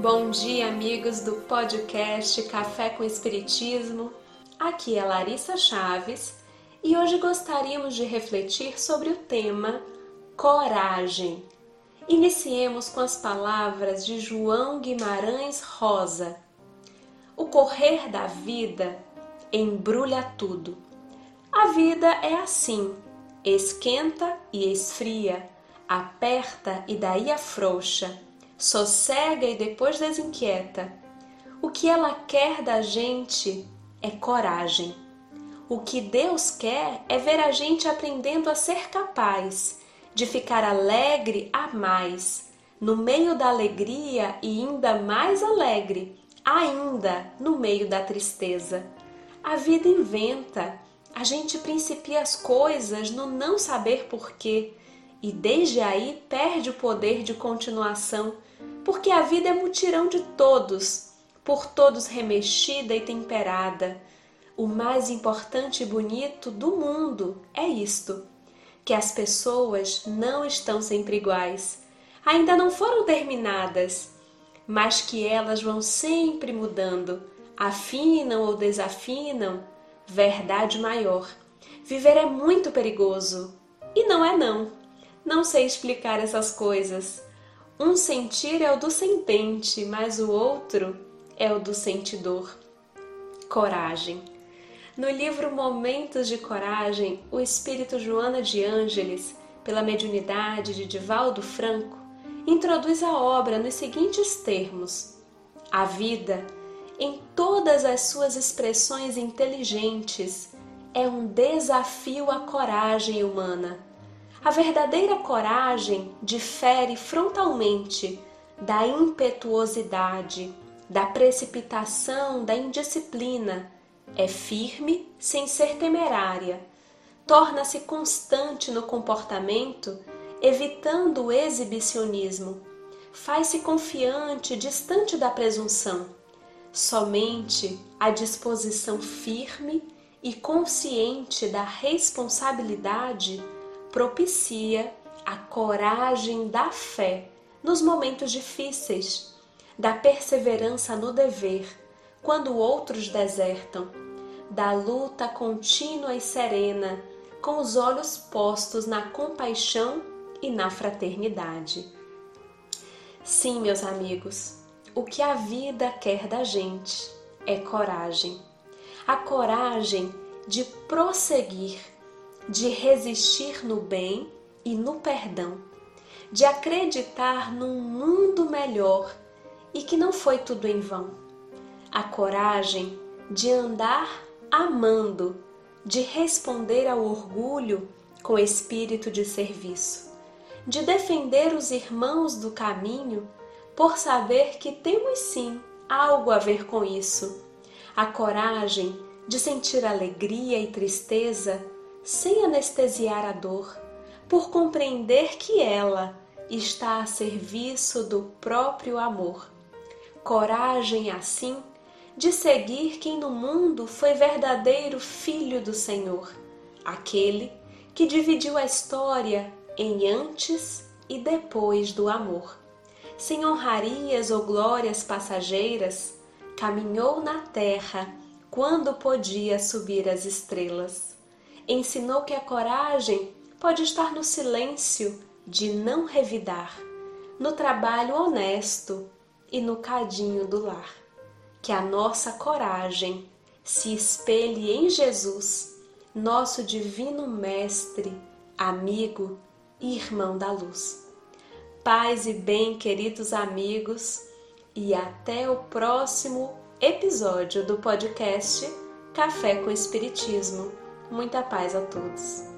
Bom dia, amigos do podcast Café com Espiritismo. Aqui é Larissa Chaves e hoje gostaríamos de refletir sobre o tema coragem. Iniciemos com as palavras de João Guimarães Rosa. O correr da vida embrulha tudo. A vida é assim: esquenta e esfria, aperta e daí afrouxa, sossega e depois desinquieta. O que ela quer da gente é coragem. O que Deus quer é ver a gente aprendendo a ser capaz de ficar alegre a mais, no meio da alegria e ainda mais alegre, ainda no meio da tristeza. A vida inventa, a gente principia as coisas no não saber porquê e desde aí perde o poder de continuação, porque a vida é mutirão de todos, por todos remexida e temperada. O mais importante e bonito do mundo é isto: que as pessoas não estão sempre iguais, ainda não foram terminadas, mas que elas vão sempre mudando, afinam ou desafinam verdade maior. Viver é muito perigoso. E não é não. Não sei explicar essas coisas. Um sentir é o do sentente, mas o outro é o do sentidor. Coragem. No livro Momentos de Coragem, o espírito Joana de Ângeles, pela mediunidade de Divaldo Franco, introduz a obra nos seguintes termos: A vida em todas as suas expressões inteligentes, é um desafio à coragem humana. A verdadeira coragem difere frontalmente da impetuosidade, da precipitação, da indisciplina. É firme sem ser temerária. Torna-se constante no comportamento, evitando o exibicionismo. Faz-se confiante, distante da presunção Somente a disposição firme e consciente da responsabilidade propicia a coragem da fé nos momentos difíceis, da perseverança no dever, quando outros desertam, da luta contínua e serena, com os olhos postos na compaixão e na fraternidade. Sim, meus amigos, o que a vida quer da gente é coragem. A coragem de prosseguir, de resistir no bem e no perdão, de acreditar num mundo melhor e que não foi tudo em vão. A coragem de andar amando, de responder ao orgulho com espírito de serviço, de defender os irmãos do caminho por saber que temos sim algo a ver com isso. A coragem de sentir alegria e tristeza sem anestesiar a dor, por compreender que ela está a serviço do próprio amor. Coragem, assim, de seguir quem no mundo foi verdadeiro Filho do Senhor, aquele que dividiu a história em antes e depois do amor sem honrarias ou glórias passageiras, caminhou na terra quando podia subir as estrelas. Ensinou que a coragem pode estar no silêncio de não revidar, no trabalho honesto e no cadinho do lar. Que a nossa coragem se espelhe em Jesus, nosso divino Mestre, amigo e irmão da luz. Paz e bem, queridos amigos, e até o próximo episódio do podcast Café com Espiritismo. Muita paz a todos.